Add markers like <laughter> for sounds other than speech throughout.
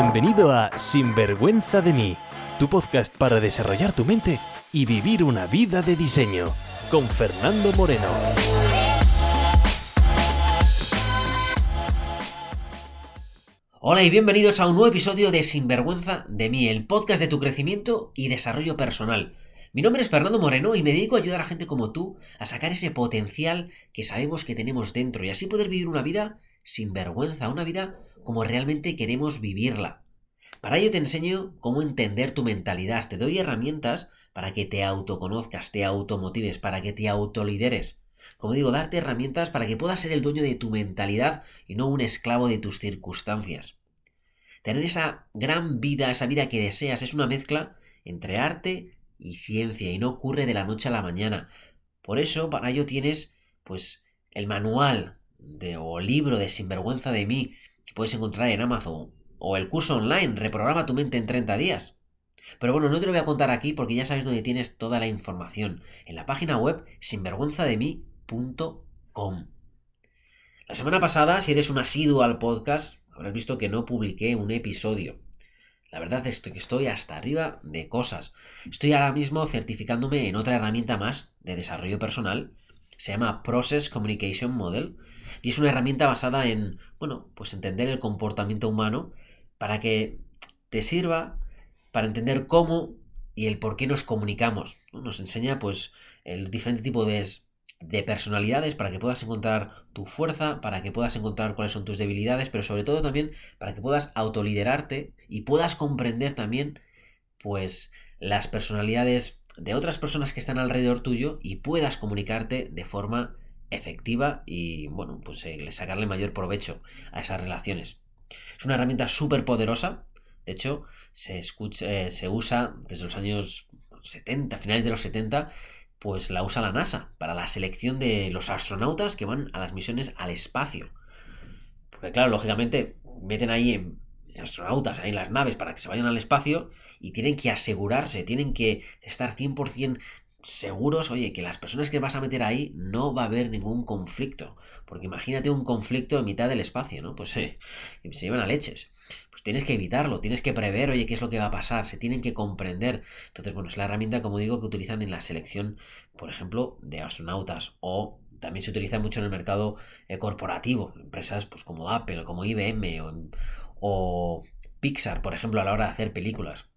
Bienvenido a Sinvergüenza de mí, tu podcast para desarrollar tu mente y vivir una vida de diseño, con Fernando Moreno. Hola y bienvenidos a un nuevo episodio de Sinvergüenza de mí, el podcast de tu crecimiento y desarrollo personal. Mi nombre es Fernando Moreno y me dedico a ayudar a gente como tú a sacar ese potencial que sabemos que tenemos dentro y así poder vivir una vida sin vergüenza, una vida como realmente queremos vivirla. Para ello te enseño cómo entender tu mentalidad, te doy herramientas para que te autoconozcas, te automotives, para que te autolideres. Como digo, darte herramientas para que puedas ser el dueño de tu mentalidad y no un esclavo de tus circunstancias. Tener esa gran vida, esa vida que deseas, es una mezcla entre arte y ciencia y no ocurre de la noche a la mañana. Por eso, para ello tienes, pues, el manual de, o libro de Sinvergüenza de mí, que puedes encontrar en Amazon, o el curso online, Reprograma tu mente en 30 días. Pero bueno, no te lo voy a contar aquí porque ya sabes dónde tienes toda la información, en la página web sinvergüenzademí.com. La semana pasada, si eres un asiduo al podcast, habrás visto que no publiqué un episodio. La verdad es que estoy hasta arriba de cosas. Estoy ahora mismo certificándome en otra herramienta más de desarrollo personal. Se llama Process Communication Model y es una herramienta basada en, bueno, pues entender el comportamiento humano para que te sirva para entender cómo y el por qué nos comunicamos. Nos enseña pues el diferente tipo de, de personalidades para que puedas encontrar tu fuerza, para que puedas encontrar cuáles son tus debilidades, pero sobre todo también para que puedas autoliderarte y puedas comprender también pues las personalidades de otras personas que están alrededor tuyo y puedas comunicarte de forma efectiva y bueno, pues eh, sacarle mayor provecho a esas relaciones. Es una herramienta súper poderosa, de hecho se, escucha, eh, se usa desde los años 70, finales de los 70, pues la usa la NASA para la selección de los astronautas que van a las misiones al espacio. Porque claro, lógicamente meten ahí en astronautas ahí en las naves para que se vayan al espacio y tienen que asegurarse, tienen que estar 100% seguros, oye, que las personas que vas a meter ahí no va a haber ningún conflicto. Porque imagínate un conflicto en mitad del espacio, ¿no? Pues eh, se llevan a leches. Pues tienes que evitarlo, tienes que prever, oye, qué es lo que va a pasar, se tienen que comprender. Entonces, bueno, es la herramienta, como digo, que utilizan en la selección, por ejemplo, de astronautas o también se utiliza mucho en el mercado eh, corporativo, empresas pues como Apple, como IBM o, o Pixar, por ejemplo, a la hora de hacer películas.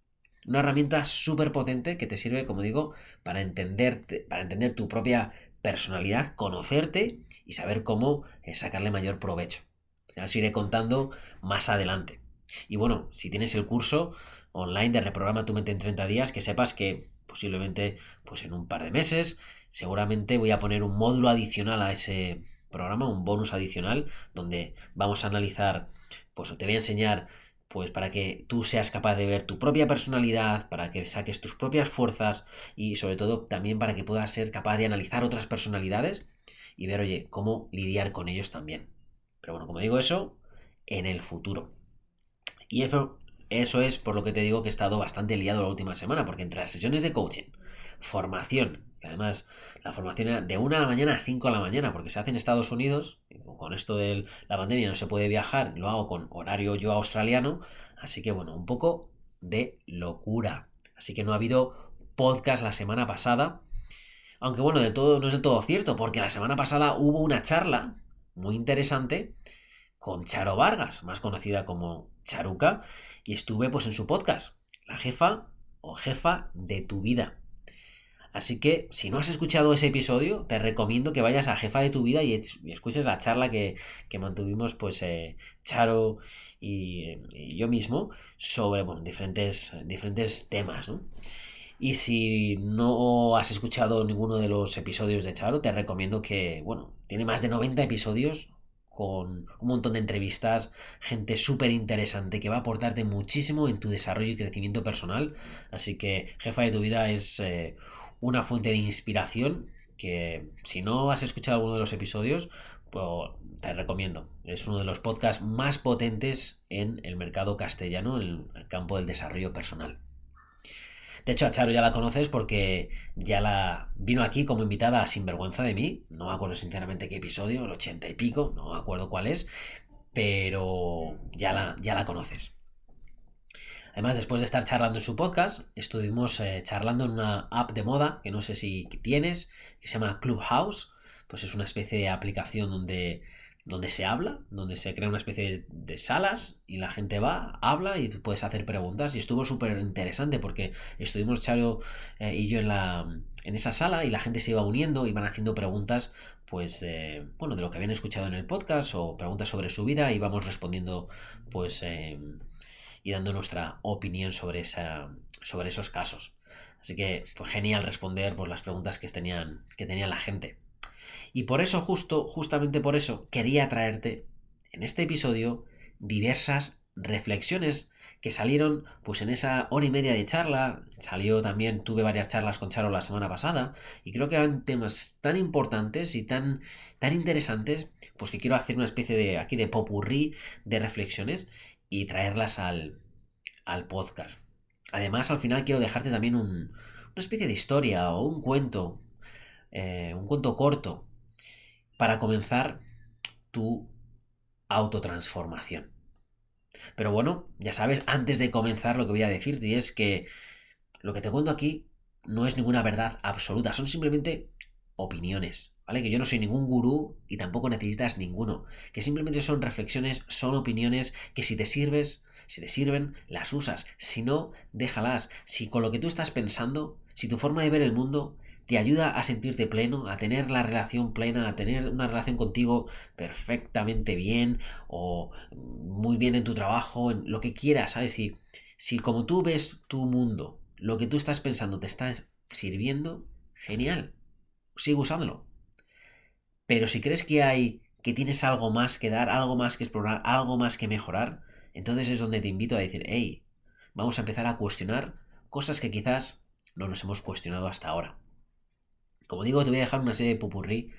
Una herramienta súper potente que te sirve, como digo, para, entenderte, para entender tu propia personalidad, conocerte y saber cómo eh, sacarle mayor provecho. Ya os iré contando más adelante. Y bueno, si tienes el curso online de Reprograma tu mente en 30 días, que sepas que posiblemente pues en un par de meses seguramente voy a poner un módulo adicional a ese programa, un bonus adicional, donde vamos a analizar, pues te voy a enseñar pues para que tú seas capaz de ver tu propia personalidad, para que saques tus propias fuerzas y sobre todo también para que puedas ser capaz de analizar otras personalidades y ver, oye, cómo lidiar con ellos también. Pero bueno, como digo eso, en el futuro. Y eso, eso es por lo que te digo que he estado bastante liado la última semana, porque entre las sesiones de coaching, formación, que además la formación era de 1 a la mañana a 5 a la mañana, porque se hace en Estados Unidos, con esto de la pandemia no se puede viajar, lo hago con horario yo australiano, así que bueno, un poco de locura. Así que no ha habido podcast la semana pasada, aunque bueno, de todo no es del todo cierto, porque la semana pasada hubo una charla muy interesante con Charo Vargas, más conocida como Charuca, y estuve pues en su podcast, la jefa o jefa de tu vida. Así que si no has escuchado ese episodio, te recomiendo que vayas a Jefa de tu vida y, escuches la charla que, mantuvimos pues eh, Charo y, yo mismo sobre diferentes, diferentes temas. Y si no has escuchado ninguno de los episodios de Charo, te recomiendo que, bueno, tiene más de 90 episodios con un montón de entrevistas, gente súper interesante que va a aportarte muchísimo en tu desarrollo y crecimiento personal. Así que Jefa de tu vida es eh, una fuente de inspiración que si no has escuchado alguno de los episodios, pues te recomiendo. Es uno de los podcasts más potentes en el mercado castellano, en el campo del desarrollo personal. De hecho, a Charo ya la conoces porque ya la vino aquí como invitada a Sinvergüenza de mí. No me acuerdo sinceramente qué episodio, el ochenta y pico, no me acuerdo cuál es, pero ya la, ya la conoces. Además, después de estar charlando en su podcast, estuvimos eh, charlando en una app de moda que no sé si tienes, que se llama Clubhouse. Pues es una especie de aplicación donde, donde se habla, donde se crea una especie de, salas y la gente va, habla y puedes hacer preguntas. Y estuvo súper interesante porque estuvimos Charo eh, y yo en, la, en esa sala y la gente se iba uniendo, iban haciendo preguntas pues bueno de lo que habían escuchado en el podcast o preguntas sobre su vida y íbamos respondiendo pues eh, y dando nuestra opinión sobre, esa, sobre esos casos. Así que fue genial responder por las preguntas que tenían, que tenía la gente. Y por eso, justo, justamente por eso, quería traerte en este episodio diversas reflexiones que salieron pues en esa hora y media de charla. Salió también, tuve varias charlas con Charo la semana pasada y creo que eran temas tan importantes y tan, tan interesantes pues que quiero hacer una especie de aquí de popurrí de reflexiones y traerlas al, al podcast. Además, al final quiero dejarte también un, una especie de historia o un cuento, eh, un cuento corto, para comenzar tu autotransformación. Pero bueno, ya sabes, antes de comenzar lo que voy a decirte es que lo que te cuento aquí no es ninguna verdad absoluta, son simplemente opiniones, ¿vale? Que yo no soy ningún gurú y tampoco necesitas ninguno, que simplemente son reflexiones, son opiniones que si te sirves, si te sirven, las usas, si no, déjalas. Si con lo que tú estás pensando, si tu forma de ver el mundo te ayuda a sentirte pleno, a tener la relación plena, a tener una relación contigo perfectamente bien o muy bien en tu trabajo, en lo que quieras, ¿sabes? Si, si como tú ves tu mundo, lo que tú estás pensando te está sirviendo, genial sigue usándolo. Pero si crees que hay, que tienes algo más que dar, algo más que explorar, algo más que mejorar, entonces es donde te invito a decir, hey, vamos a empezar a cuestionar cosas que quizás no nos hemos cuestionado hasta ahora. Como digo, te voy a dejar una serie de pupurrí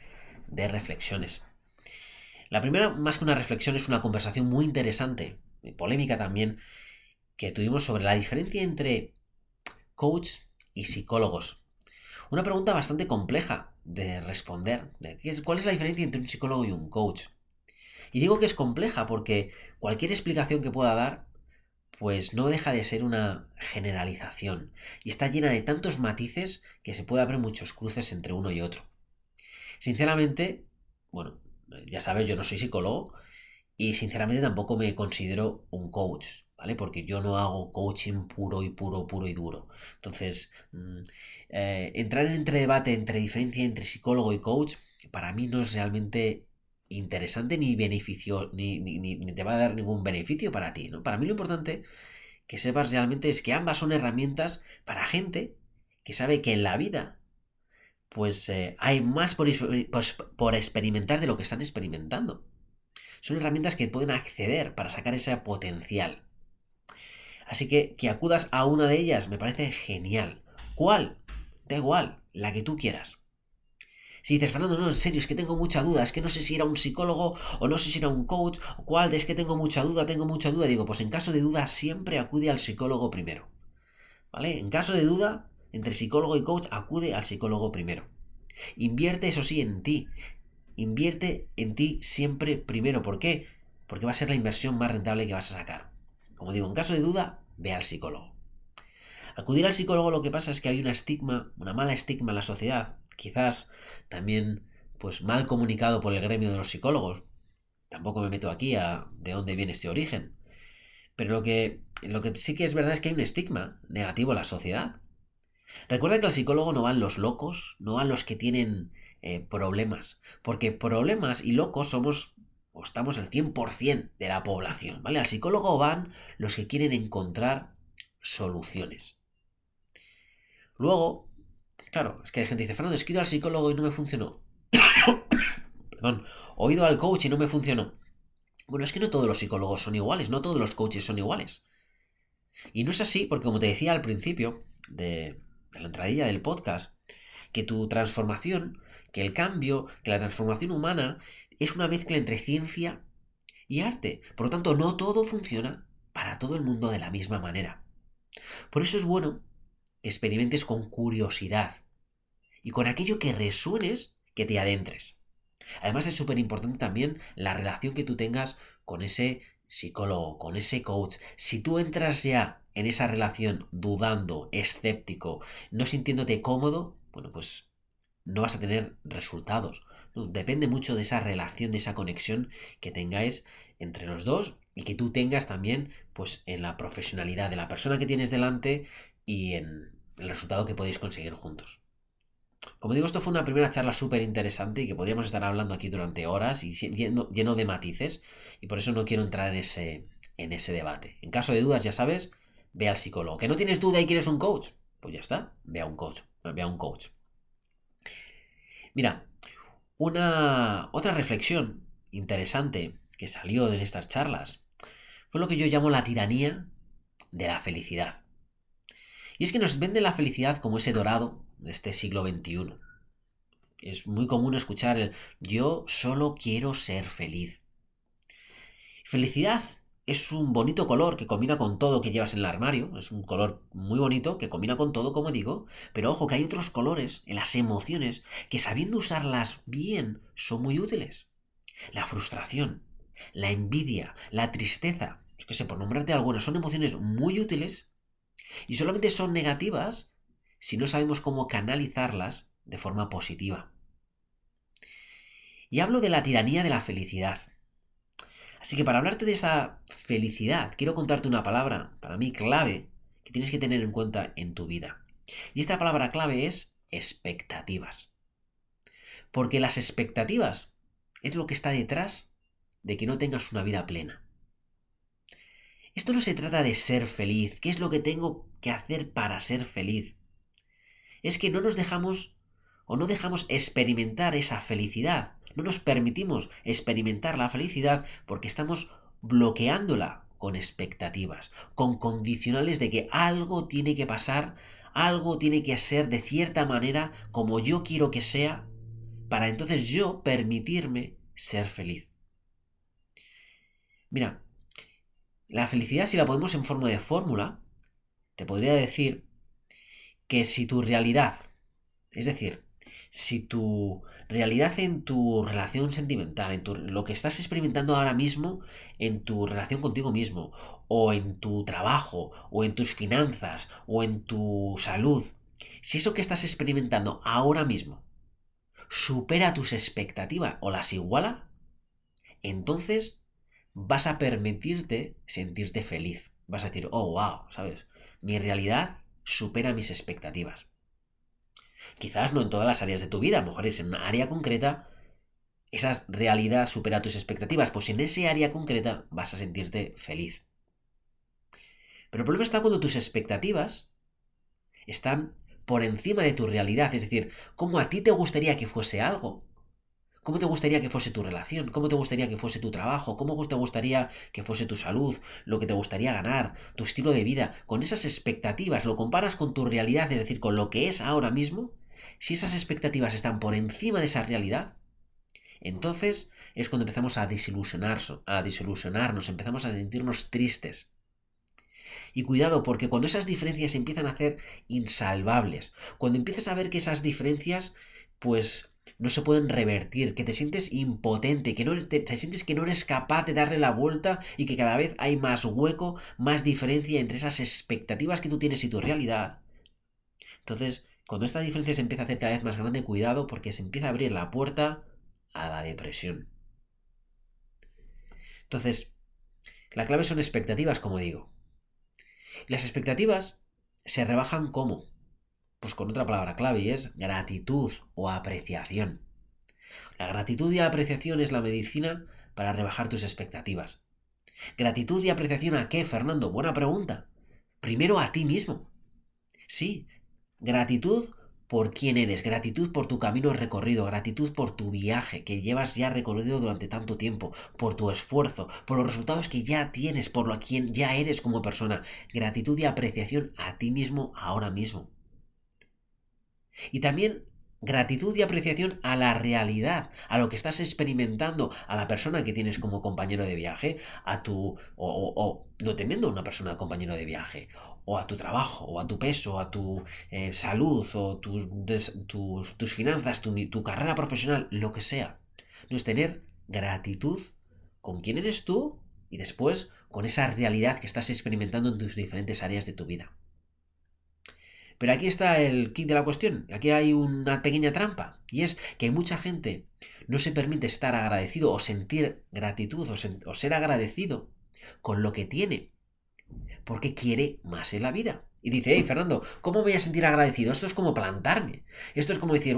de reflexiones. La primera, más que una reflexión, es una conversación muy interesante, y polémica también, que tuvimos sobre la diferencia entre coach y psicólogos. Una pregunta bastante compleja de responder. ¿Cuál es la diferencia entre un psicólogo y un coach? Y digo que es compleja porque cualquier explicación que pueda dar, pues no deja de ser una generalización. Y está llena de tantos matices que se puede haber muchos cruces entre uno y otro. Sinceramente, bueno, ya sabes, yo no soy psicólogo y sinceramente tampoco me considero un coach. ¿Vale? Porque yo no hago coaching puro y puro, puro y duro. Entonces, mm, eh, entrar en entre debate entre diferencia entre psicólogo y coach, para mí no es realmente interesante ni beneficio, ni, te va a dar ningún beneficio para ti, ¿no? Para mí lo importante que sepas realmente es que ambas son herramientas para gente que sabe que en la vida pues eh, hay más pues, por experimentar de lo que están experimentando. Son herramientas que pueden acceder para sacar ese potencial. Así que que acudas a una de ellas me parece genial. ¿Cuál? Da igual, la que tú quieras. Si dices, Fernando, no, en serio, es que tengo mucha duda, es que no sé si era un psicólogo o no sé si era un coach, o cuál, es que tengo mucha duda, tengo mucha duda, digo, pues en caso de duda siempre acude al psicólogo primero. ¿Vale? En caso de duda, entre psicólogo y coach, acude al psicólogo primero. Invierte, eso sí, en ti. Invierte en ti siempre primero. ¿Por qué? Porque va a ser la inversión más rentable que vas a sacar. Como digo, en caso de duda, ve al psicólogo. Acudir al psicólogo lo que pasa es que hay una estigma, una mala estigma en la sociedad, quizás también pues mal comunicado por el gremio de los psicólogos. Tampoco me meto aquí a de dónde viene este origen. Pero lo que, sí que es verdad es que hay un estigma negativo en la sociedad. Recuerda que al psicólogo no van los locos, no van los que tienen eh, problemas, porque problemas y locos somos o estamos el 100% de la población, ¿vale? Al psicólogo van los que quieren encontrar soluciones. Luego, claro, es que hay gente que dice, Fernando, es que he ido al psicólogo y no me funcionó. <coughs> Perdón, o he ido al coach y no me funcionó. Bueno, es que no todos los psicólogos son iguales, no todos los coaches son iguales. Y no es así porque, como te decía al principio de, de la entradilla del podcast, que tu transformación, que el cambio, que la transformación humana es una mezcla entre ciencia y arte. Por lo tanto, no todo funciona para todo el mundo de la misma manera. Por eso es bueno que experimentes con curiosidad y con aquello que resuenes, que te adentres. Además es súper importante también la relación que tú tengas con ese psicólogo, con ese coach. Si tú entras ya en esa relación dudando, escéptico, no sintiéndote cómodo, bueno, pues no vas a tener resultados. Depende mucho de esa relación, de esa conexión que tengáis entre los dos y que tú tengas también pues en la profesionalidad de la persona que tienes delante y en el resultado que podéis conseguir juntos. Como digo, esto fue una primera charla súper interesante y que podríamos estar hablando aquí durante horas y lleno, lleno, de matices y por eso no quiero entrar en ese, en ese debate. En caso de dudas, ya sabes, ve al psicólogo. ¿Que no tienes duda y quieres un coach? Pues ya está, ve a un coach, ve a un coach. Mira, una otra reflexión interesante que salió en estas charlas fue lo que yo llamo la tiranía de la felicidad. Y es que nos vende la felicidad como ese dorado de este siglo XXI. Es muy común escuchar el yo solo quiero ser feliz. Felicidad es un bonito color que combina con todo que llevas en el armario. Es un color muy bonito que combina con todo, como digo. Pero ojo que hay otros colores en las emociones que sabiendo usarlas bien son muy útiles. La frustración, la envidia, la tristeza, que sé, por nombrarte algunas, son emociones muy útiles y solamente son negativas si no sabemos cómo canalizarlas de forma positiva. Y hablo de la tiranía de la felicidad. Así que para hablarte de esa felicidad, quiero contarte una palabra, para mí clave, que tienes que tener en cuenta en tu vida. Y esta palabra clave es expectativas. Porque las expectativas es lo que está detrás de que no tengas una vida plena. Esto no se trata de ser feliz, qué es lo que tengo que hacer para ser feliz. Es que no nos dejamos o no dejamos experimentar esa felicidad no nos permitimos experimentar la felicidad porque estamos bloqueándola con expectativas, con condicionales de que algo tiene que pasar, algo tiene que ser de cierta manera como yo quiero que sea, para entonces yo permitirme ser feliz. Mira, la felicidad si la ponemos en forma de fórmula, te podría decir que si tu realidad, es decir, si tu realidad en tu relación sentimental, en lo que estás experimentando ahora mismo en tu relación contigo mismo, o en tu trabajo, o en tus finanzas, o en tu salud, si eso que estás experimentando ahora mismo supera tus expectativas o las iguala, entonces vas a permitirte sentirte feliz. Vas a decir, oh, wow, ¿sabes? Mi realidad supera mis expectativas. Quizás no en todas las áreas de tu vida, a lo mejor es en una área concreta, esa realidad supera tus expectativas, pues en ese área concreta vas a sentirte feliz. Pero el problema está cuando tus expectativas están por encima de tu realidad, es decir, cómo a ti te gustaría que fuese algo, cómo te gustaría que fuese tu relación, cómo te gustaría que fuese tu trabajo, cómo te gustaría que fuese tu salud, lo que te gustaría ganar, tu estilo de vida, con esas expectativas lo comparas con tu realidad, es decir, con lo que es ahora mismo, si esas expectativas están por encima de esa realidad, entonces es cuando empezamos a desilusionarnos, a desilusionarnos, empezamos a sentirnos tristes. Y cuidado, porque cuando esas diferencias empiezan a ser insalvables, cuando empiezas a ver que esas diferencias, pues no se pueden revertir, que te sientes impotente, que no te, te, sientes que no eres capaz de darle la vuelta y que cada vez hay más hueco, más diferencia entre esas expectativas que tú tienes y tu realidad. Entonces, cuando esta diferencia se empieza a hacer cada vez más grande, cuidado porque se empieza a abrir la puerta a la depresión. Entonces, la clave son expectativas, como digo. las expectativas se rebajan como? Pues con otra palabra clave y es gratitud o apreciación. La gratitud y la apreciación es la medicina para rebajar tus expectativas. ¿Gratitud y apreciación a qué, Fernando? Buena pregunta. Primero a ti mismo. Sí, Gratitud por quién eres, gratitud por tu camino recorrido, gratitud por tu viaje que llevas ya recorrido durante tanto tiempo, por tu esfuerzo, por los resultados que ya tienes, por lo quien ya eres como persona, gratitud y apreciación a ti mismo ahora mismo. Y también gratitud y apreciación a la realidad, a lo que estás experimentando, a la persona que tienes como compañero de viaje, a tu o, o no teniendo una persona compañero de viaje, o a tu trabajo, o a tu peso, a tu eh, salud, o tus, tus finanzas, tu, tu carrera profesional, lo que sea. No es tener gratitud con quién eres tú y después con esa realidad que estás experimentando en tus diferentes áreas de tu vida. Pero aquí está el kit de la cuestión, aquí hay una pequeña trampa, y es que mucha gente no se permite estar agradecido o sentir gratitud o, ser agradecido con lo que tiene, porque quiere más en la vida. Y dice, hey Fernando, ¿cómo voy a sentir agradecido? Esto es como plantarme. Esto es como decir,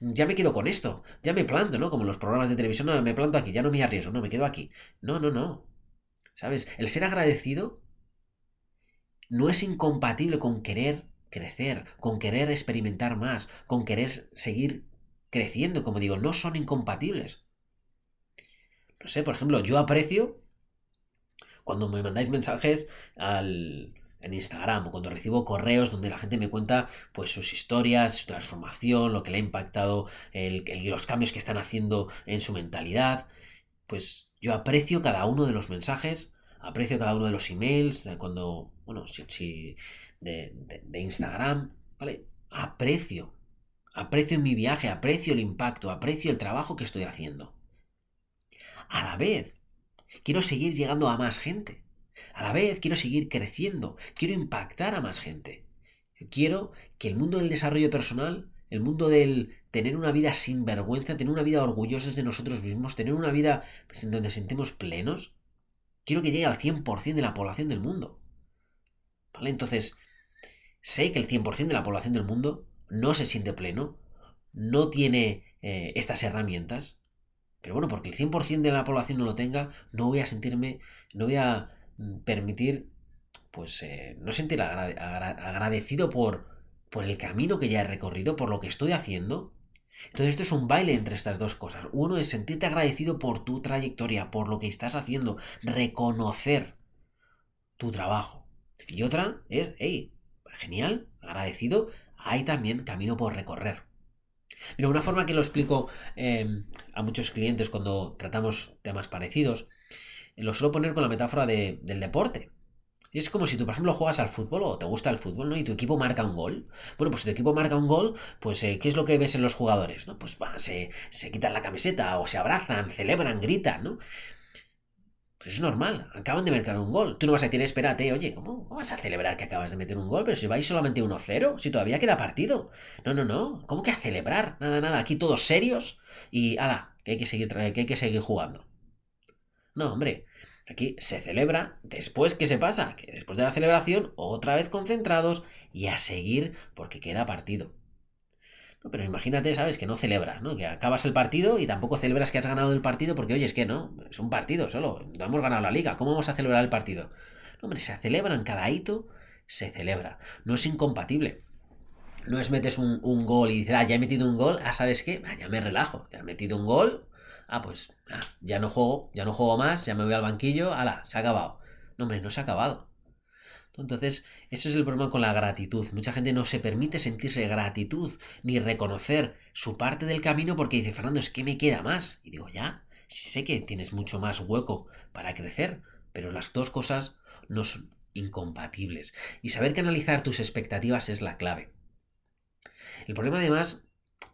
ya me quedo con esto, ya me planto, ¿no? Como los programas de televisión, no, me planto aquí, ya no me arriesgo, no, me quedo aquí. No, no, no. ¿Sabes? El ser agradecido no es incompatible con querer crecer, con querer experimentar más, con querer seguir creciendo, como digo, no son incompatibles. No sé, por ejemplo, yo aprecio cuando me mandáis mensajes al, en Instagram o cuando recibo correos donde la gente me cuenta pues sus historias, su transformación, lo que le ha impactado, los cambios que están haciendo en su mentalidad, pues yo aprecio cada uno de los mensajes, aprecio cada uno de los emails, cuando, bueno, si, de, Instagram, ¿vale? Aprecio, aprecio mi viaje, aprecio el impacto, aprecio el trabajo que estoy haciendo. A la vez, quiero seguir llegando a más gente. A la vez, quiero seguir creciendo, quiero impactar a más gente. Quiero que el mundo del desarrollo personal, el mundo del tener una vida sin vergüenza, tener una vida orgullosos de nosotros mismos, tener una vida pues, en donde sentemos plenos, quiero que llegue al 100% de la población del mundo. ¿Vale? Entonces, sé que el 100% de la población del mundo no se siente pleno, no tiene eh, estas herramientas. Pero bueno, porque el 100% de la población no lo tenga, no voy a sentirme, no voy a mm, permitir, pues, eh, no sentir agradecido por, por el camino que ya he recorrido, por lo que estoy haciendo. Entonces esto es un baile entre estas dos cosas. Uno es sentirte agradecido por tu trayectoria, por lo que estás haciendo, reconocer tu trabajo. Y otra es, hey, genial, agradecido, hay también camino por recorrer. Mira, una forma que lo explico em, a muchos clientes cuando tratamos temas parecidos, lo suelo poner con la metáfora del deporte. Es como si tú, por ejemplo, juegas al fútbol o te gusta el fútbol, ¿no? Y tu equipo marca un gol. Bueno, pues si tu equipo marca un gol, pues eh, ¿qué es lo que ves en los jugadores? ¿No? Pues se, se quitan la camiseta o se abrazan, celebran, gritan, ¿no? Es normal, acaban de marcar un gol. Tú no vas a decir, espérate, oye, ¿cómo, vas a celebrar que acabas de meter un gol? Pero si vais solamente 1-0, si todavía queda partido. No, no, no, ¿cómo que a celebrar? Nada, nada, aquí todos serios y ala, que hay que seguir, que hay que seguir jugando. No, hombre, aquí se celebra después que se pasa, que después de la celebración, otra vez concentrados y a seguir porque queda partido. Pero imagínate, ¿sabes? Que no celebras, ¿no? Que acabas el partido y tampoco celebras que has ganado el partido porque, oye, es que no, es un partido solo, no hemos ganado la liga, ¿cómo vamos a celebrar el partido? No, hombre, se celebran, cada hito se celebra, no es incompatible. No es metes un, gol y dices, ah, ya he metido un gol, ah, ¿sabes qué? Ah, ya me relajo, ya he metido un gol, ah, pues ah, ya no juego, ya no juego más, ya me voy al banquillo, ala, se ha acabado. No, hombre, no se ha acabado. Entonces, ese es el problema con la gratitud. Mucha gente no se permite sentirse gratitud ni reconocer su parte del camino porque dice, Fernando, es que me queda más. Y digo, ya, sé que tienes mucho más hueco para crecer, pero las dos cosas no son incompatibles. Y saber canalizar tus expectativas es la clave. El problema además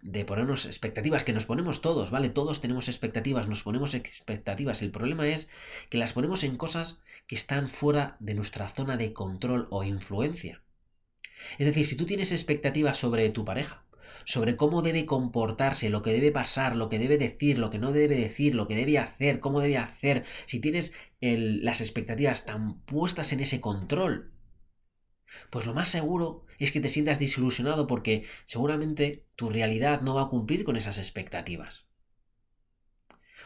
de ponernos expectativas, que nos ponemos todos, ¿vale? Todos tenemos expectativas, nos ponemos expectativas. El problema es que las ponemos en cosas que están fuera de nuestra zona de control o influencia. Es decir, si tú tienes expectativas sobre tu pareja, sobre cómo debe comportarse, lo que debe pasar, lo que debe decir, lo que no debe decir, lo que debe hacer, cómo debe hacer, si tienes las expectativas tan puestas en ese control, pues lo más seguro es que te sientas desilusionado porque seguramente tu realidad no va a cumplir con esas expectativas.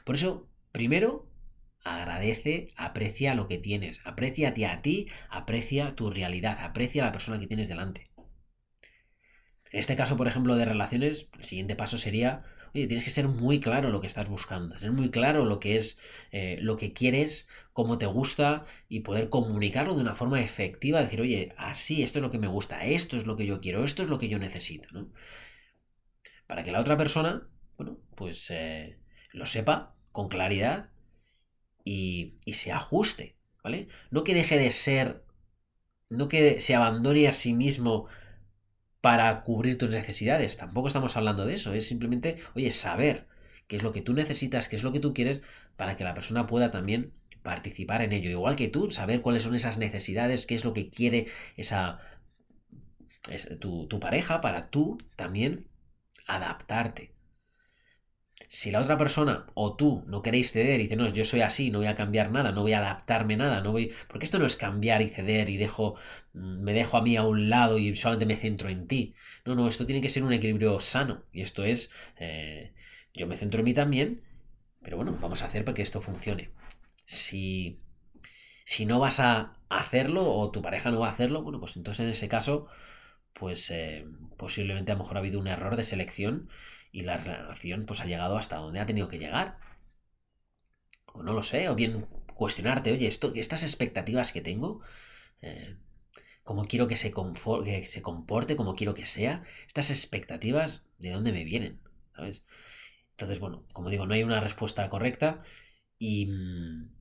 Por eso, primero, agradece, aprecia lo que tienes, apreciate a ti, aprecia tu realidad, aprecia a la persona que tienes delante. En este caso, por ejemplo, de relaciones, el siguiente paso sería tienes que ser muy claro lo que estás buscando, ser muy claro lo que es, eh, lo que quieres, cómo te gusta y poder comunicarlo de una forma efectiva, decir, oye, así, esto es lo que me gusta, esto es lo que yo quiero, esto es lo que yo necesito, ¿no? Para que la otra persona, bueno, pues eh, lo sepa con claridad y, y se ajuste, ¿vale? No que deje de ser, no que se abandone a sí mismo para cubrir tus necesidades. Tampoco estamos hablando de eso, es simplemente, oye, saber qué es lo que tú necesitas, qué es lo que tú quieres, para que la persona pueda también participar en ello, igual que tú, saber cuáles son esas necesidades, qué es lo que quiere esa tu, tu pareja para tú también adaptarte. Si la otra persona o tú no queréis ceder y dices, no, yo soy así, no voy a cambiar nada, no voy a adaptarme nada, no voy. Porque esto no es cambiar y ceder y dejo. Mm, me dejo a mí a un lado y solamente me centro en ti. No, no, esto tiene que ser un equilibrio sano. Y esto es. Eh, yo me centro en mí también. Pero bueno, vamos a hacer para que esto funcione. Si. Si no vas a hacerlo o tu pareja no va a hacerlo, bueno, pues entonces en ese caso pues eh, posiblemente a lo mejor ha habido un error de selección y la relación pues ha llegado hasta donde ha tenido que llegar. O no lo sé, o bien cuestionarte, oye, esto, estas expectativas que tengo, eh, cómo quiero que se, que se comporte, cómo quiero que sea, estas expectativas, ¿de dónde me vienen? ¿Sabes? Entonces, bueno, como digo, no hay una respuesta correcta y, mm,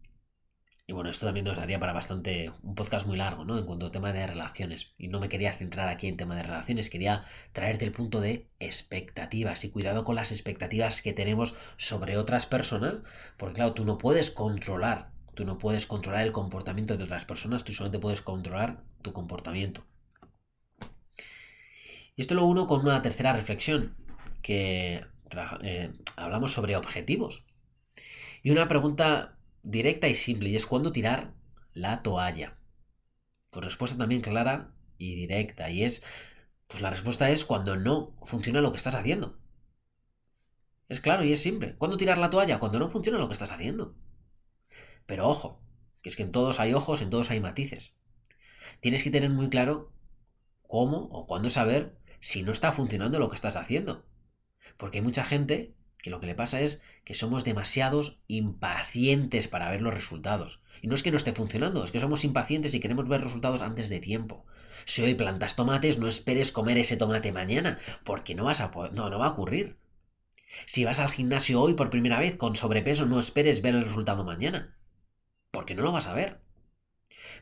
y bueno, esto también nos daría para bastante un podcast muy largo, ¿no? En cuanto a tema de relaciones. Y no me quería centrar aquí en tema de relaciones, quería traerte el punto de expectativas y cuidado con las expectativas que tenemos sobre otras personas, porque claro, tú no puedes controlar, tú no puedes controlar el comportamiento de otras personas, tú solamente puedes controlar tu comportamiento. Y esto lo uno con una tercera reflexión, que eh, hablamos sobre objetivos. Y una pregunta directa y simple, y es cuándo tirar la toalla. Pues respuesta también clara y directa, y es, pues la respuesta es cuando no funciona lo que estás haciendo. Es claro y es simple. ¿Cuándo tirar la toalla? Cuando no funciona lo que estás haciendo. Pero ojo, que es que en todos hay ojos, en todos hay matices. Tienes que tener muy claro cómo o cuándo saber si no está funcionando lo que estás haciendo. Porque hay mucha gente que lo que le pasa es que somos demasiados impacientes para ver los resultados. Y no es que no esté funcionando, es que somos impacientes y queremos ver resultados antes de tiempo. Si hoy plantas tomates, no esperes comer ese tomate mañana, porque no vas a no, no va a ocurrir. Si vas al gimnasio hoy por primera vez con sobrepeso, no esperes ver el resultado mañana, porque no lo vas a ver.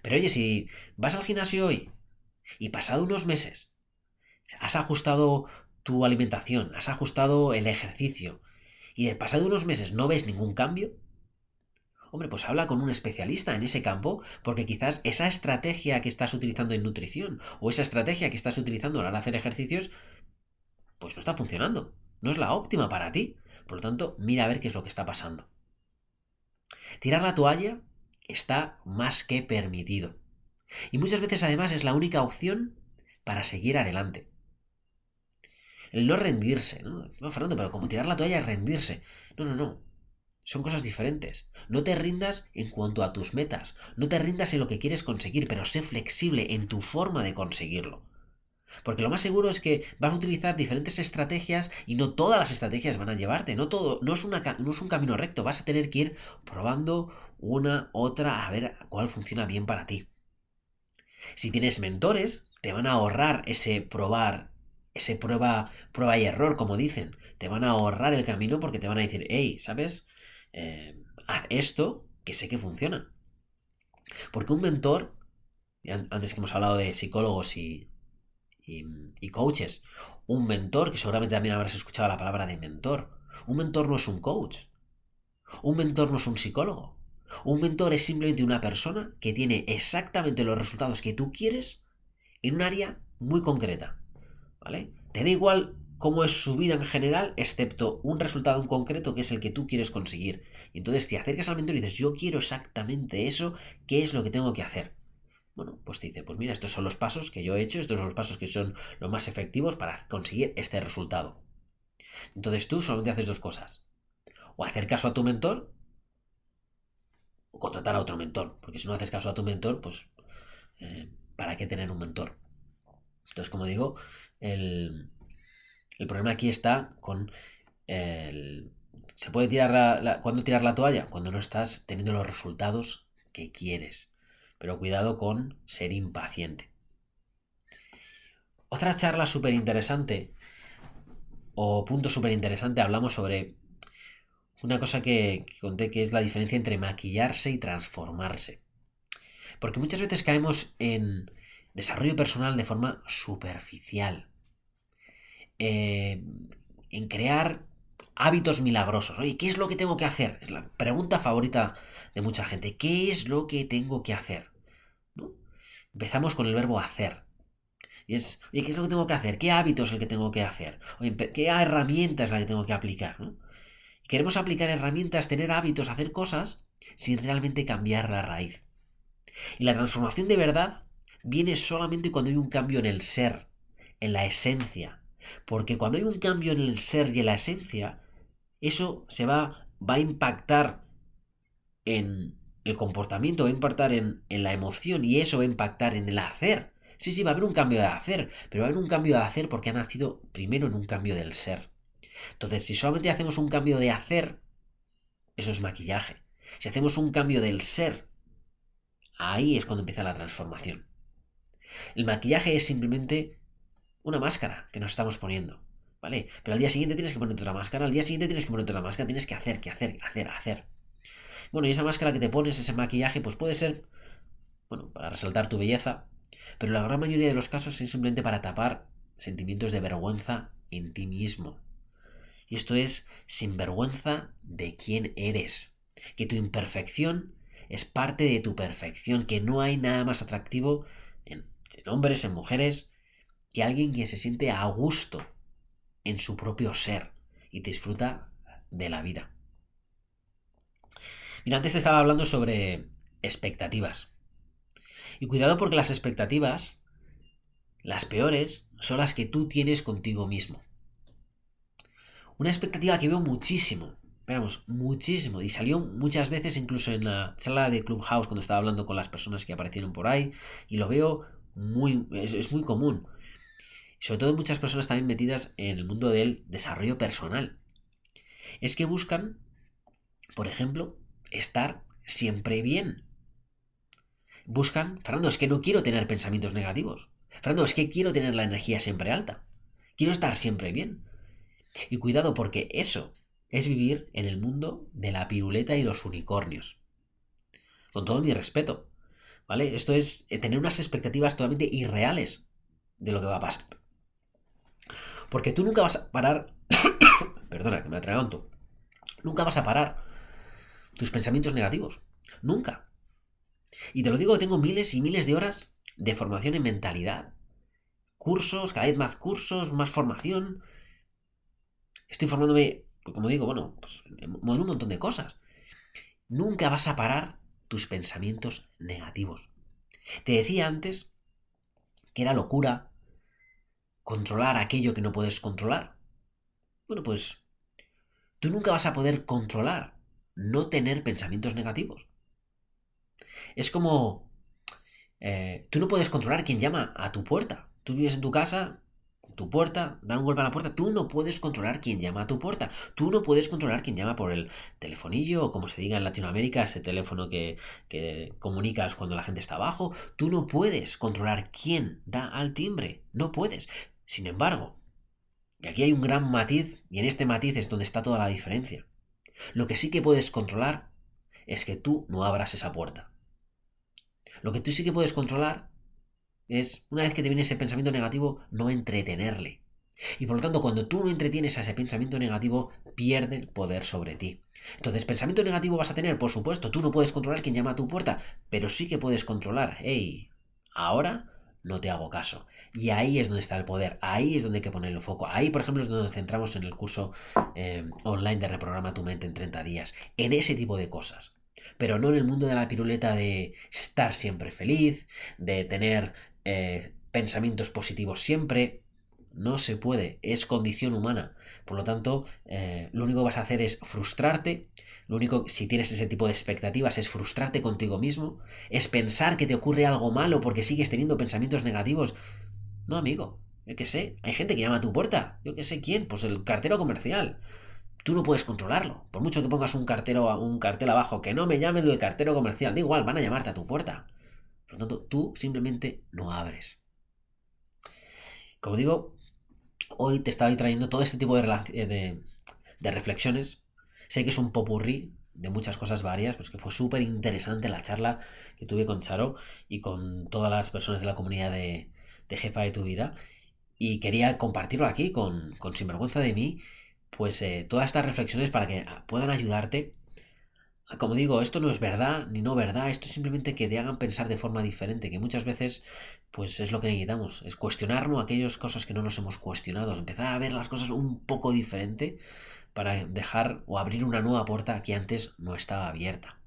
Pero oye, si vas al gimnasio hoy y pasado unos meses has ajustado tu alimentación, has ajustado el ejercicio, y de pasado unos meses no ves ningún cambio, hombre, pues habla con un especialista en ese campo, porque quizás esa estrategia que estás utilizando en nutrición o esa estrategia que estás utilizando a la hora de hacer ejercicios, pues no está funcionando, no es la óptima para ti. Por lo tanto, mira a ver qué es lo que está pasando. Tirar la toalla está más que permitido. Y muchas veces además es la única opción para seguir adelante el no rendirse, ¿no? No, Fernando, pero como tirar la toalla es rendirse. No, no, no. Son cosas diferentes. No te rindas en cuanto a tus metas. No te rindas en lo que quieres conseguir, pero sé flexible en tu forma de conseguirlo. Porque lo más seguro es que vas a utilizar diferentes estrategias y no todas las estrategias van a llevarte. No todo, no es, no es un camino recto. Vas a tener que ir probando una, otra, a ver cuál funciona bien para ti. Si tienes mentores, te van a ahorrar ese probar ese prueba, prueba y error, como dicen. Te van a ahorrar el camino porque te van a decir, hey, ¿sabes? Eh, haz esto que sé que funciona. Porque un mentor, antes que hemos hablado de psicólogos y, y, y, coaches, un mentor, que seguramente también habrás escuchado la palabra de mentor, un mentor no es un coach, un mentor no es un psicólogo, un mentor es simplemente una persona que tiene exactamente los resultados que tú quieres en un área muy concreta. Te da igual cómo es su vida en general, excepto un resultado en concreto que es el que tú quieres conseguir. Y entonces te acercas al mentor y dices, yo quiero exactamente eso, ¿qué es lo que tengo que hacer? Bueno, pues te dice, pues mira, estos son los pasos que yo he hecho, estos son los pasos que son los más efectivos para conseguir este resultado. Entonces tú solamente haces dos cosas. O hacer caso a tu mentor, o contratar a otro mentor. Porque si no haces caso a tu mentor, pues eh, ¿para qué tener un mentor? Entonces, como digo, el, problema aquí está con el... ¿Se puede tirar la, ¿Cuándo tirar la toalla? Cuando no estás teniendo los resultados que quieres. Pero cuidado con ser impaciente. Otra charla súper interesante o punto súper interesante hablamos sobre una cosa que, que, conté que es la diferencia entre maquillarse y transformarse. Porque muchas veces caemos en, desarrollo personal de forma superficial. Eh, en crear hábitos milagrosos. Oye, ¿qué es lo que tengo que hacer? Es la pregunta favorita de mucha gente. ¿Qué es lo que tengo que hacer? Empezamos con el verbo hacer. Y es, oye, ¿qué es lo que tengo que hacer? ¿Qué hábitos es el que tengo que hacer? Oye, ¿qué herramienta es la que tengo que aplicar? Queremos aplicar herramientas, tener hábitos, hacer cosas sin realmente cambiar la raíz. Y la transformación de verdad viene solamente cuando hay un cambio en el ser, en la esencia. Porque cuando hay un cambio en el ser y en la esencia, eso se va, va a impactar en el comportamiento, va a impactar en, en la emoción y eso va a impactar en el hacer. Sí, sí, va a haber un cambio de hacer, pero va a haber un cambio de hacer porque ha nacido primero en un cambio del ser. Entonces, si solamente hacemos un cambio de hacer, eso es maquillaje. Si hacemos un cambio del ser, ahí es cuando empieza la transformación. El maquillaje es simplemente una máscara que nos estamos poniendo, ¿vale? Pero al día siguiente tienes que ponerte otra máscara, al día siguiente tienes que ponerte otra máscara, tienes que hacer, que hacer, hacer, hacer. Bueno, y esa máscara que te pones, ese maquillaje, pues puede ser, bueno, para resaltar tu belleza, pero la gran mayoría de los casos es simplemente para tapar sentimientos de vergüenza en ti mismo. Y esto es sinvergüenza de quién eres. Que tu imperfección es parte de tu perfección, que no hay nada más atractivo en, hombres, en mujeres, que alguien que se siente a gusto en su propio ser y disfruta de la vida. Mira, antes te estaba hablando sobre expectativas. Y cuidado porque las expectativas, las peores, son las que tú tienes contigo mismo. Una expectativa que veo muchísimo, esperamos, muchísimo, y salió muchas veces incluso en la charla de Clubhouse cuando estaba hablando con las personas que aparecieron por ahí, y lo veo muy, es, muy común. Sobre todo muchas personas también metidas en el mundo del desarrollo personal. Es que buscan, por ejemplo, estar siempre bien. Buscan, Fernando, es que no quiero tener pensamientos negativos. Fernando, es que quiero tener la energía siempre alta. Quiero estar siempre bien. Y cuidado porque eso es vivir en el mundo de la piruleta y los unicornios. Con todo mi respeto. ¿Vale? Esto es eh, tener unas expectativas totalmente irreales de lo que va a pasar. Porque tú nunca vas a parar. <coughs> Perdona, que me atraganto. Nunca vas a parar tus pensamientos negativos. Nunca. Y te lo digo, tengo miles y miles de horas de formación en mentalidad. Cursos, cada vez más cursos, más formación. Estoy formándome, pues, como digo, bueno, pues, en un montón de cosas. Nunca vas a parar tus pensamientos negativos. Te decía antes que era locura controlar aquello que no puedes controlar. Bueno, pues tú nunca vas a poder controlar no tener pensamientos negativos. Es como... Eh, tú no puedes controlar quién llama a tu puerta. Tú vives en tu casa, tu puerta, da un golpe a la puerta. Tú no puedes controlar quién llama a tu puerta. Tú no puedes controlar quién llama por el telefonillo o como se diga en Latinoamérica, ese teléfono que, que comunicas cuando la gente está abajo. Tú no puedes controlar quién da al timbre. No puedes. Sin embargo, y aquí hay un gran matiz, y en este matiz es donde está toda la diferencia. Lo que sí que puedes controlar es que tú no abras esa puerta. Lo que tú sí que puedes controlar es, una vez que te viene ese pensamiento negativo, no entretenerle. Y por lo tanto, cuando tú no entretienes a ese pensamiento negativo, pierde el poder sobre ti. Entonces, pensamiento negativo vas a tener, por supuesto, tú no puedes controlar quién llama a tu puerta, pero sí que puedes controlar, hey, ahora no te hago caso. Y ahí es donde está el poder, ahí es donde hay que poner el foco. Ahí, por ejemplo, es donde centramos en el curso eh, online de Reprograma tu mente en 30 días. En ese tipo de cosas. Pero no en el mundo de la piruleta de estar siempre feliz, de tener eh, pensamientos positivos siempre. No se puede, es condición humana. Por lo tanto, eh, lo único que vas a hacer es frustrarte, lo único, si tienes ese tipo de expectativas, es frustrarte contigo mismo, es pensar que te ocurre algo malo porque sigues teniendo pensamientos negativos. No, amigo, yo qué sé, hay gente que llama a tu puerta, yo qué sé quién, pues el cartero comercial. Tú no puedes controlarlo. Por mucho que pongas un, cartero, un cartel abajo, que no me llamen el cartero comercial, da igual, van a llamarte a tu puerta. Por lo tanto, tú simplemente no abres. Como digo, hoy te estaba trayendo todo este tipo de, de, reflexiones Sé que es un popurrí de muchas cosas varias, pues que fue súper interesante la charla que tuve con Charo y con todas las personas de la comunidad de, Jefa de tu vida. Y quería compartirlo aquí con, con Sinvergüenza de mí pues eh, todas estas reflexiones para que puedan ayudarte. Como digo, esto no es verdad ni no verdad, esto es simplemente que te hagan pensar de forma diferente, que muchas veces pues es lo que necesitamos, es cuestionarnos aquellas cosas que no nos hemos cuestionado, empezar a ver las cosas un poco diferente para dejar o abrir una nueva puerta que antes no estaba abierta.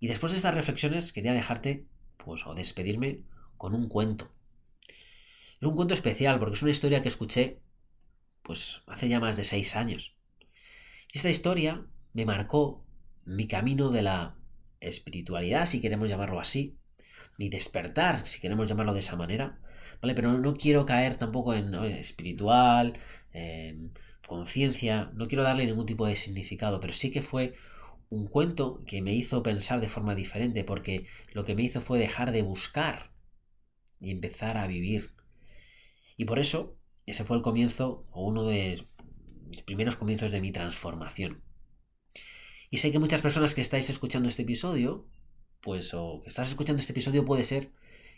Y después de estas reflexiones quería dejarte, pues, o despedirme con un cuento. Es un cuento especial porque es una historia que escuché, pues, hace ya más de seis años. Y esta historia me marcó mi camino de la espiritualidad, si queremos llamarlo así, mi despertar, si queremos llamarlo de esa manera, ¿vale? Pero no, quiero caer tampoco en espiritual, conciencia, no quiero darle ningún tipo de significado, pero sí que fue un cuento que me hizo pensar de forma diferente, porque lo que me hizo fue dejar de buscar y empezar a vivir. Y por eso, ese fue el comienzo, o uno de mis primeros comienzos de mi transformación. Y sé que muchas personas que estáis escuchando este episodio, pues o que estás escuchando este episodio puede ser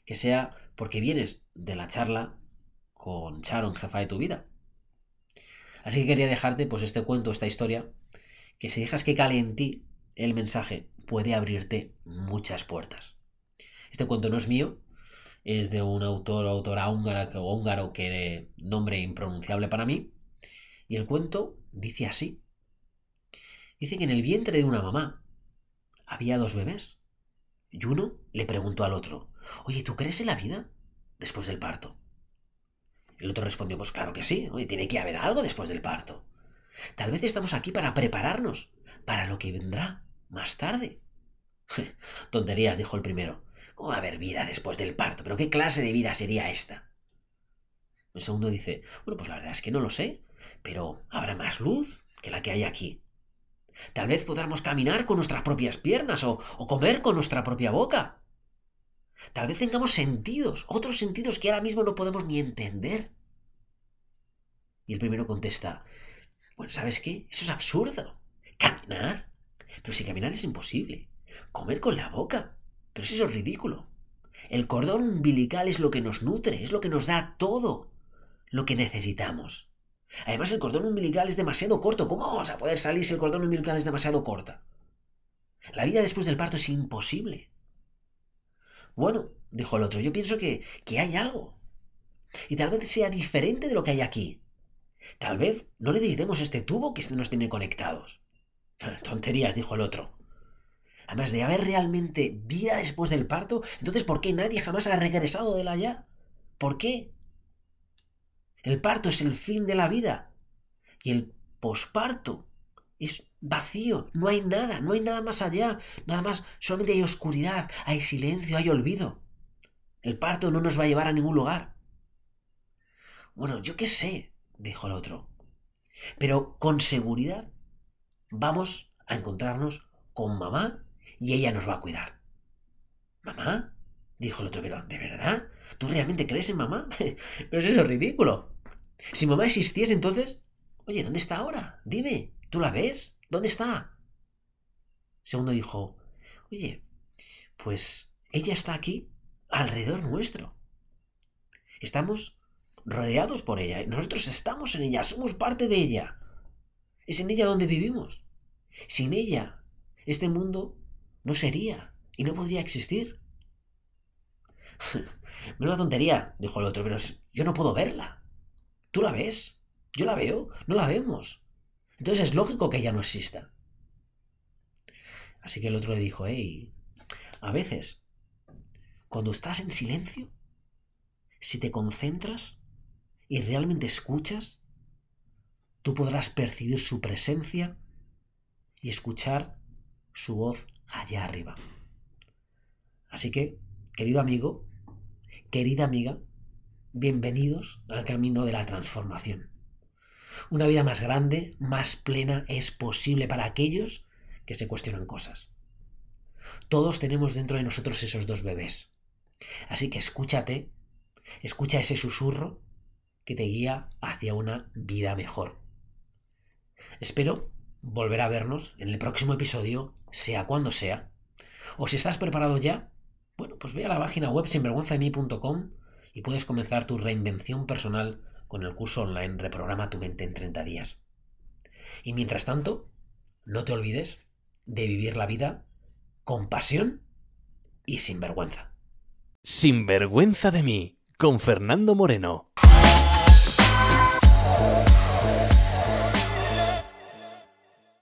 que sea porque vienes de la charla con Sharon, jefa de tu vida. Así que quería dejarte pues este cuento, esta historia, que si dejas que cale en ti el mensaje, puede abrirte muchas puertas. Este cuento no es mío, es de un autor o autora húngara o húngaro que nombre impronunciable para mí, y el cuento dice así. Dice que en el vientre de una mamá había dos bebés, y uno le preguntó al otro, oye, ¿tú crees en la vida después del parto? El otro respondió, pues claro que sí, oye, tiene que haber algo después del parto. Tal vez estamos aquí para prepararnos para lo que vendrá más tarde. <laughs> Tonterías, dijo el primero. ¿Cómo va a haber vida después del parto? ¿Pero qué clase de vida sería esta? El segundo dice, bueno, pues la verdad es que no lo sé, pero habrá más luz que la que hay aquí. Tal vez podamos caminar con nuestras propias piernas o, comer con nuestra propia boca. Tal vez tengamos sentidos, otros sentidos que ahora mismo no podemos ni entender. Y el primero contesta, bueno, ¿sabes qué? Eso es absurdo. ¿Caminar? Pero si caminar es imposible. Comer con la boca. Pero eso es ridículo. El cordón umbilical es lo que nos nutre, es lo que nos da todo lo que necesitamos. Además, el cordón umbilical es demasiado corto. ¿Cómo vamos a poder salir si el cordón umbilical es demasiado corta? La vida después del parto es imposible. Bueno, dijo el otro, yo pienso que, que hay algo. Y tal vez sea diferente de lo que hay aquí. Tal vez no le demos este tubo que nos tiene conectados. <laughs> Tonterías, dijo el otro. Además de haber realmente vida después del parto, entonces ¿por qué nadie jamás ha regresado de la? ¿Por qué? El parto es el fin de la vida. Y el posparto es vacío, no hay nada, no hay nada más allá, nada más, solamente hay oscuridad, hay silencio, hay olvido. El parto no nos va a llevar a ningún lugar. Bueno, yo qué sé, dijo el otro. Pero con seguridad vamos a encontrarnos con mamá y ella nos va a cuidar. ¿Mamá? dijo el otro, pero ¿de verdad? ¿Tú realmente crees en mamá? <laughs> pero eso es ridículo. Si mamá existiese entonces... Oye, ¿dónde está ahora? Dime, ¿tú la ves? ¿Dónde está? Segundo dijo, oye, pues ella está aquí, alrededor nuestro. Estamos rodeados por ella. Nosotros estamos en ella, somos parte de ella. Es en ella donde vivimos. Sin ella, este mundo no sería y no podría existir. <laughs> Menuda tontería, dijo el otro, pero yo no puedo verla. ¿Tú la ves? Yo la veo, no la vemos. Entonces es lógico que ella no exista. Así que el otro le dijo, hey, a veces, cuando estás en silencio, si te concentras, y realmente escuchas, tú podrás percibir su presencia y escuchar su voz allá arriba. Así que, querido amigo, querida amiga, bienvenidos al camino de la transformación. Una vida más grande, más plena es posible para aquellos que se cuestionan cosas. Todos tenemos dentro de nosotros esos dos bebés. Así que escúchate, escucha ese susurro que te guía hacia una vida mejor. Espero volver a vernos en el próximo episodio, sea cuando sea. O si estás preparado ya, bueno, pues ve a la página web sinvergüenzademí.com y puedes comenzar tu reinvención personal con el curso online Reprograma tu mente en 30 días. Y mientras tanto, no te olvides de vivir la vida con pasión y sin vergüenza. Sin vergüenza de mí, con Fernando Moreno.